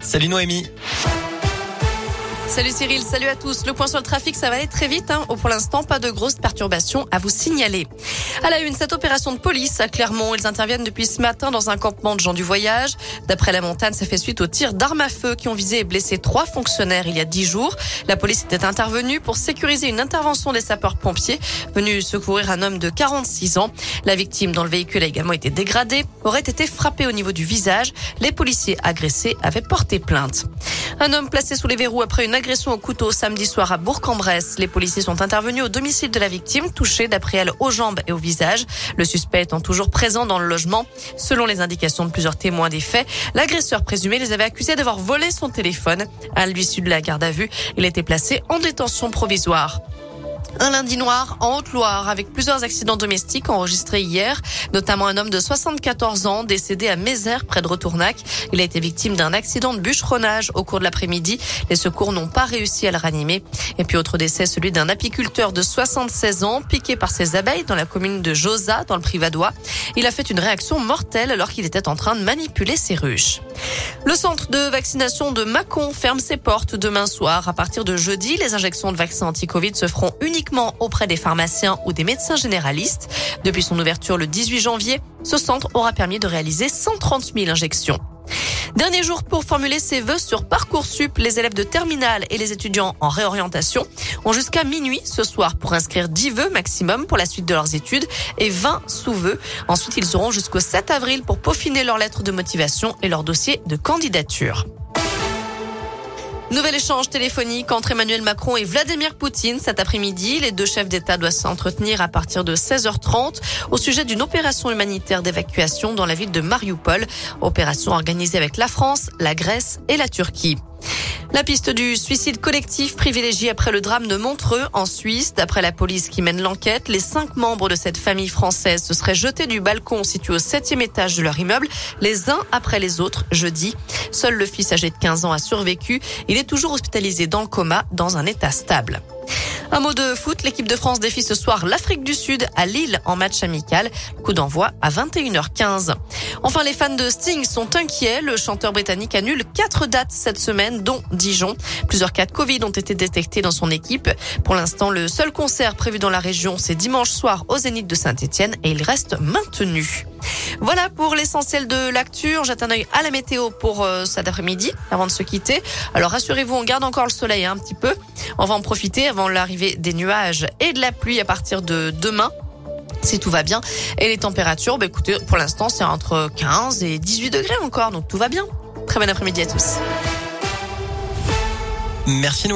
Salut Noémie. Salut Cyril, salut à tous. Le point sur le trafic, ça va aller très vite. Hein. Pour l'instant, pas de grosses perturbations à vous signaler. À la une, cette opération de police à Clermont, ils interviennent depuis ce matin dans un campement de gens du voyage. D'après la montagne, ça fait suite aux tirs d'armes à feu qui ont visé et blessé trois fonctionnaires il y a dix jours. La police était intervenue pour sécuriser une intervention des sapeurs-pompiers venus secourir un homme de 46 ans. La victime dont le véhicule a également été dégradé aurait été frappée au niveau du visage. Les policiers agressés avaient porté plainte. Un homme placé sous les verrous après une agression au couteau samedi soir à Bourg-en-Bresse. Les policiers sont intervenus au domicile de la victime, touchée d'après elle aux jambes et au visage. Le suspect étant toujours présent dans le logement. Selon les indications de plusieurs témoins des faits, l'agresseur présumé les avait accusés d'avoir volé son téléphone. À l'issue de la garde à vue, il était placé en détention provisoire. Un lundi noir en Haute-Loire avec plusieurs accidents domestiques enregistrés hier, notamment un homme de 74 ans décédé à Mézère près de Retournac. Il a été victime d'un accident de bûcheronnage au cours de l'après-midi. Les secours n'ont pas réussi à le ranimer. Et puis autre décès, celui d'un apiculteur de 76 ans piqué par ses abeilles dans la commune de Josa dans le Privadois. Il a fait une réaction mortelle alors qu'il était en train de manipuler ses ruches. Le centre de vaccination de Mâcon ferme ses portes demain soir. À partir de jeudi, les injections de vaccins anti-Covid se feront uniquement auprès des pharmaciens ou des médecins généralistes. Depuis son ouverture le 18 janvier, ce centre aura permis de réaliser 130 000 injections. Dernier jour pour formuler ses vœux sur Parcoursup. Les élèves de terminale et les étudiants en réorientation ont jusqu'à minuit ce soir pour inscrire 10 vœux maximum pour la suite de leurs études et 20 sous-vœux. Ensuite, ils auront jusqu'au 7 avril pour peaufiner leur lettre de motivation et leur dossier de candidature. Nouvel échange téléphonique entre Emmanuel Macron et Vladimir Poutine cet après-midi. Les deux chefs d'État doivent s'entretenir à partir de 16h30 au sujet d'une opération humanitaire d'évacuation dans la ville de Mariupol. Opération organisée avec la France, la Grèce et la Turquie. La piste du suicide collectif privilégié après le drame de Montreux en Suisse. D'après la police qui mène l'enquête, les cinq membres de cette famille française se seraient jetés du balcon situé au septième étage de leur immeuble, les uns après les autres, jeudi. Seul le fils âgé de 15 ans a survécu. Il est toujours hospitalisé dans le coma dans un état stable. Un mot de foot, l'équipe de France défie ce soir l'Afrique du Sud à Lille en match amical. Coup d'envoi à 21h15. Enfin, les fans de Sting sont inquiets. Le chanteur britannique annule quatre dates cette semaine, dont Dijon. Plusieurs cas de Covid ont été détectés dans son équipe. Pour l'instant, le seul concert prévu dans la région, c'est dimanche soir au Zénith de Saint-Etienne et il reste maintenu. Voilà pour l'essentiel de l'actu. On jette un œil à la météo pour euh, cet après-midi avant de se quitter. Alors rassurez-vous, on garde encore le soleil hein, un petit peu. On va en profiter avant l'arrivée des nuages et de la pluie à partir de demain si tout va bien. Et les températures, bah écoutez, pour l'instant, c'est entre 15 et 18 degrés encore, donc tout va bien. Très bon après-midi à tous. Merci Noémie.